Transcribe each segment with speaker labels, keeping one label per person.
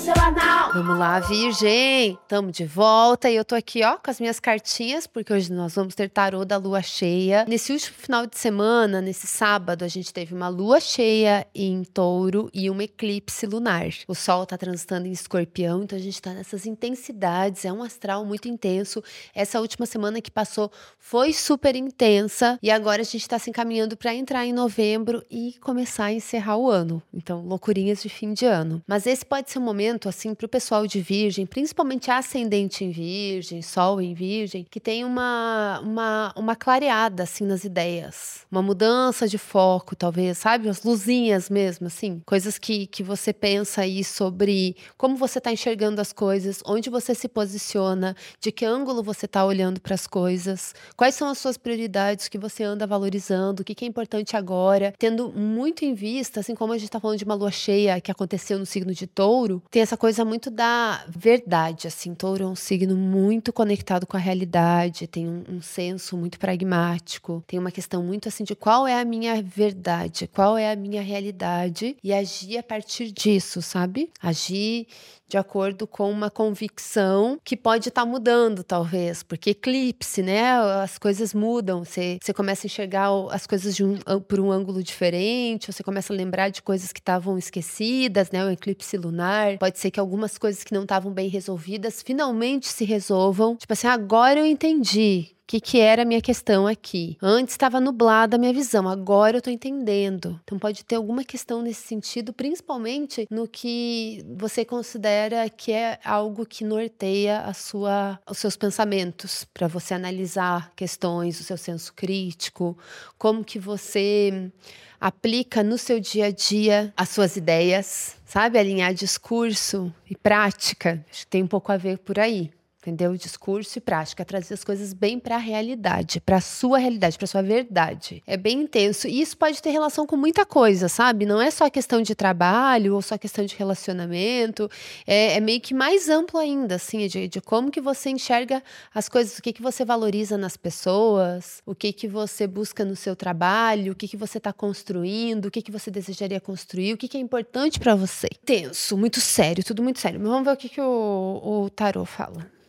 Speaker 1: seu anal.
Speaker 2: Vamos lá, Virgem! Tamo de volta e eu tô aqui, ó, com as minhas cartinhas, porque hoje nós vamos ter tarô da lua cheia. Nesse último final de semana, nesse sábado, a gente teve uma lua cheia em touro e um eclipse lunar. O sol tá transitando em escorpião, então a gente tá nessas intensidades, é um astral muito intenso. Essa última semana que passou foi super intensa e agora a gente tá se encaminhando para entrar em novembro e começar a encerrar o ano. Então, loucurinhas de fim de ano. Mas esse pode ser um momento, assim, para o pessoal de Virgem, principalmente ascendente em Virgem, Sol em Virgem, que tem uma, uma, uma clareada, assim, nas ideias. Uma mudança de foco, talvez, sabe? As luzinhas mesmo, assim. Coisas que, que você pensa aí sobre como você está enxergando as coisas, onde você se posiciona, de que ângulo você está olhando para as coisas, quais são as suas prioridades que você anda valorizando, o que, que é importante agora, tendo muito em vista, assim como a gente está falando de uma lua cheia que aconteceu no signo de touro, tem essa coisa muito da verdade, assim. Touro é um signo muito conectado com a realidade, tem um, um senso muito pragmático, tem uma questão muito assim de qual é a minha verdade, qual é a minha realidade e agir a partir disso, sabe? Agir de acordo com uma convicção que pode estar tá mudando, talvez, porque eclipse, né? As coisas mudam, você, você começa a enxergar as coisas de um, por um ângulo diferente, você começa a lembrar de coisas que estavam esquecidas, né? O eclipse lunar. Pode ser que algumas coisas que não estavam bem resolvidas finalmente se resolvam. Tipo assim, agora eu entendi que, que era a minha questão aqui. Antes estava nublada a minha visão, agora eu estou entendendo. Então pode ter alguma questão nesse sentido, principalmente no que você considera que é algo que norteia a sua, os seus pensamentos, para você analisar questões, o seu senso crítico, como que você aplica no seu dia a dia as suas ideias, sabe? Alinhar discurso e prática. Acho que tem um pouco a ver por aí entendeu? Discurso e prática, trazer as coisas bem para a realidade, para a sua realidade, para sua verdade. É bem intenso e isso pode ter relação com muita coisa, sabe? Não é só questão de trabalho ou só questão de relacionamento, é, é meio que mais amplo ainda, assim, de, de, como que você enxerga as coisas, o que que você valoriza nas pessoas, o que que você busca no seu trabalho, o que que você está construindo, o que que você desejaria construir, o que que é importante para você. Tenso, muito sério, tudo muito sério. Mas vamos ver o que que o, o tarot fala.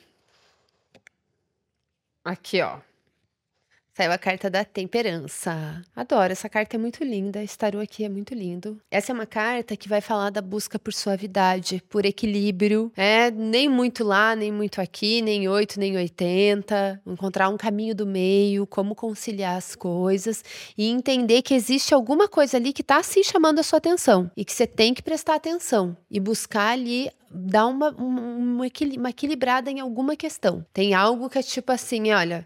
Speaker 2: Aqui, ó. Saiu a carta da temperança. Adoro, essa carta é muito linda. Esse tarô aqui é muito lindo. Essa é uma carta que vai falar da busca por suavidade, por equilíbrio. É nem muito lá, nem muito aqui, nem 8, nem 80. Encontrar um caminho do meio, como conciliar as coisas e entender que existe alguma coisa ali que está assim chamando a sua atenção e que você tem que prestar atenção e buscar ali dar uma, uma, uma equilibrada em alguma questão. Tem algo que é tipo assim, olha,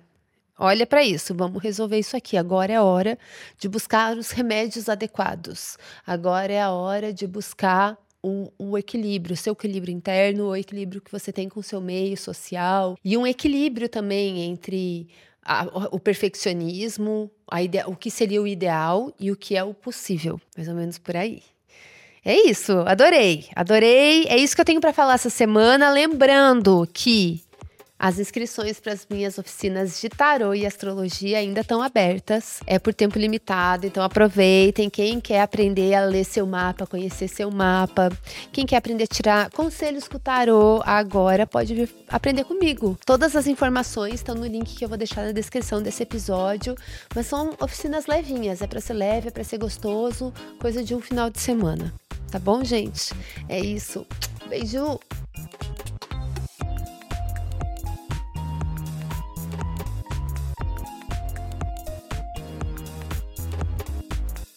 Speaker 2: Olha para isso, vamos resolver isso aqui. Agora é a hora de buscar os remédios adequados. Agora é a hora de buscar o, o equilíbrio, seu equilíbrio interno, o equilíbrio que você tem com o seu meio social e um equilíbrio também entre a, o perfeccionismo, a ide, o que seria o ideal e o que é o possível, mais ou menos por aí. É isso, adorei, adorei. É isso que eu tenho para falar essa semana. Lembrando que as inscrições para as minhas oficinas de tarô e astrologia ainda estão abertas. É por tempo limitado, então aproveitem. Quem quer aprender a ler seu mapa, conhecer seu mapa, quem quer aprender a tirar conselhos com o tarô, agora pode vir aprender comigo. Todas as informações estão no link que eu vou deixar na descrição desse episódio, mas são oficinas levinhas, é para ser leve, é para ser gostoso, coisa de um final de semana. Tá bom, gente? É isso. Beijo!